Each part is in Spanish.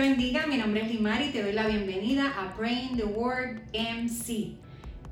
bendiga, mi nombre es Limari y te doy la bienvenida a Praying the Word MC.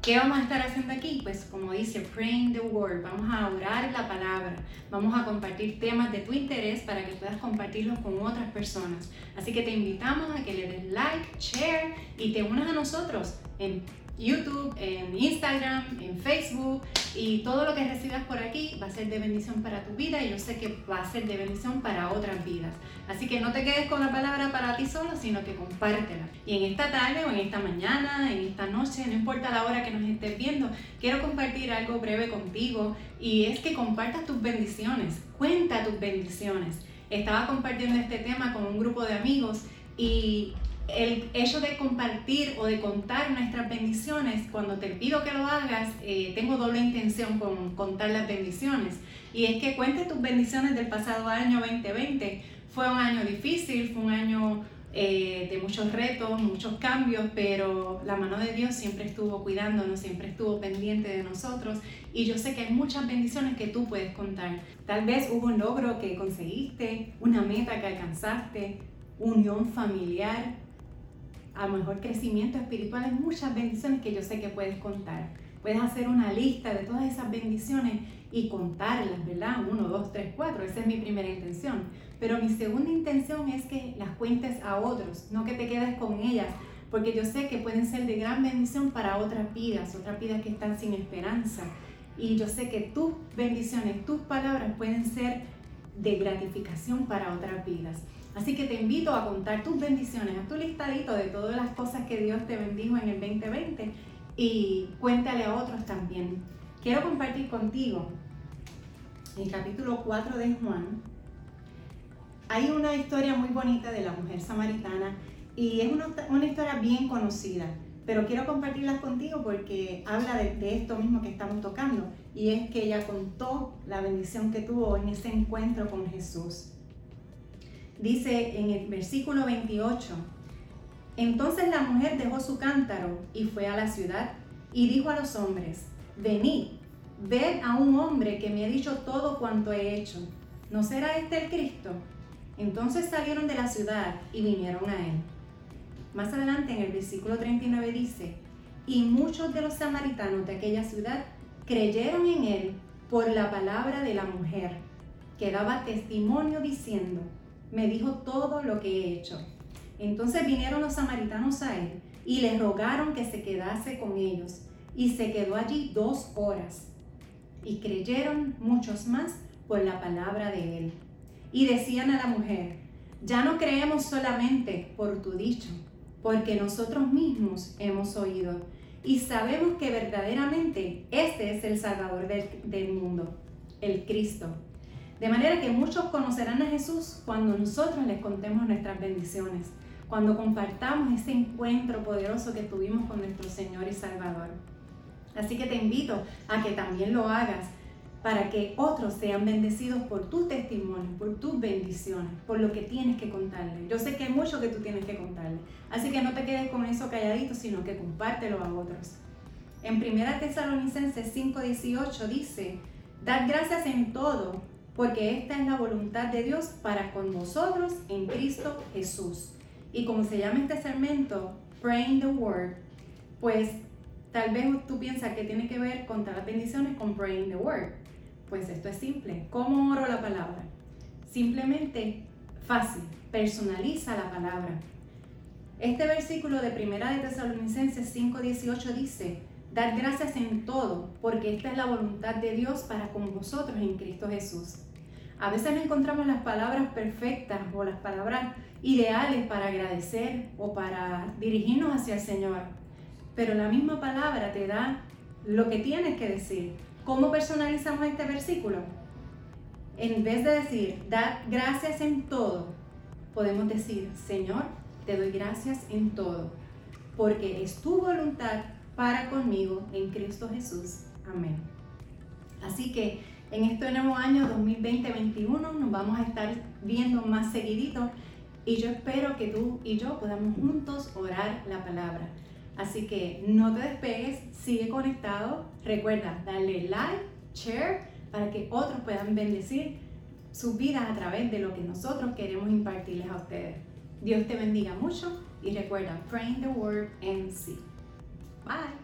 ¿Qué vamos a estar haciendo aquí? Pues como dice, Praying the Word, vamos a orar la palabra, vamos a compartir temas de tu interés para que puedas compartirlos con otras personas. Así que te invitamos a que le des like, share y te unas a nosotros en YouTube, en Instagram, en Facebook y todo lo que recibas por aquí va a ser de bendición para tu vida y yo sé que va a ser de bendición para otras vidas. Así que no te quedes con la palabra para ti solo, sino que compártela. Y en esta tarde o en esta mañana, en esta noche, no importa la hora que nos estés viendo, quiero compartir algo breve contigo y es que compartas tus bendiciones, cuenta tus bendiciones. Estaba compartiendo este tema con un grupo de amigos y el hecho de compartir o de contar nuestras bendiciones, cuando te pido que lo hagas, eh, tengo doble intención con contar las bendiciones. Y es que cuentes tus bendiciones del pasado año 2020. Fue un año difícil, fue un año eh, de muchos retos, muchos cambios, pero la mano de Dios siempre estuvo cuidándonos, siempre estuvo pendiente de nosotros. Y yo sé que hay muchas bendiciones que tú puedes contar. Tal vez hubo un logro que conseguiste, una meta que alcanzaste, unión familiar, a mejor crecimiento espiritual, hay muchas bendiciones que yo sé que puedes contar. Puedes hacer una lista de todas esas bendiciones y contarlas, ¿verdad? Uno, dos, tres, cuatro. Esa es mi primera intención. Pero mi segunda intención es que las cuentes a otros, no que te quedes con ellas, porque yo sé que pueden ser de gran bendición para otras vidas, otras vidas que están sin esperanza. Y yo sé que tus bendiciones, tus palabras pueden ser de gratificación para otras vidas. Así que te invito a contar tus bendiciones, a tu listadito de todas las cosas que Dios te bendijo en el 2020 y cuéntale a otros también. Quiero compartir contigo el capítulo 4 de Juan. Hay una historia muy bonita de la mujer samaritana y es una, historia bien conocida, pero quiero compartirla contigo porque habla de esto mismo que estamos tocando y es que ella contó la bendición que tuvo en ese encuentro con Jesús. Dice en el versículo 28, entonces la mujer dejó su cántaro y fue a la ciudad y dijo a los hombres, venid, ved a un hombre que me ha dicho todo cuanto he hecho. ¿No será este el Cristo? Entonces salieron de la ciudad y vinieron a él. Más adelante en el versículo 39 dice, y muchos de los samaritanos de aquella ciudad creyeron en él por la palabra de la mujer, que daba testimonio diciendo, me dijo todo lo que he hecho. Entonces vinieron los samaritanos a él y le rogaron que se quedase con ellos. Y se quedó allí dos horas. Y creyeron muchos más por la palabra de él. Y decían a la mujer, ya no creemos solamente por tu dicho, porque nosotros mismos hemos oído y sabemos que verdaderamente este es el Salvador del, del mundo, el Cristo. De manera que muchos conocerán a Jesús cuando nosotros les contemos nuestras bendiciones, cuando compartamos ese encuentro poderoso que tuvimos con nuestro Señor y Salvador. Así que te invito a que también lo hagas para que otros sean bendecidos por tu testimonio, por tus bendiciones, por lo que tienes que contarle. Yo sé que hay mucho que tú tienes que contarle, así que no te quedes con eso calladito, sino que compártelo a otros. En 1 Tesalonicenses 5:18 dice, Dad gracias en todo, porque esta es la voluntad de Dios para con nosotros en Cristo Jesús. Y como se llama este segmento, Praying the Word, pues tal vez tú piensas que tiene que ver con todas las bendiciones con Praying the Word. Pues esto es simple. ¿Cómo oro la palabra? Simplemente fácil, personaliza la palabra. Este versículo de Primera de Tesalonicenses 5:18 dice, Dar gracias en todo, porque esta es la voluntad de Dios para con vosotros en Cristo Jesús. A veces no encontramos las palabras perfectas o las palabras ideales para agradecer o para dirigirnos hacia el Señor. Pero la misma palabra te da lo que tienes que decir. ¿Cómo personalizamos este versículo? En vez de decir, da gracias en todo, podemos decir, Señor, te doy gracias en todo, porque es tu voluntad para conmigo en Cristo Jesús. Amén. Así que en este nuevo año 2020-2021 nos vamos a estar viendo más seguidito y yo espero que tú y yo podamos juntos orar la palabra. Así que no te despegues, sigue conectado. Recuerda darle like, share, para que otros puedan bendecir sus vidas a través de lo que nosotros queremos impartirles a ustedes. Dios te bendiga mucho y recuerda, Praying the Word MC. Bye.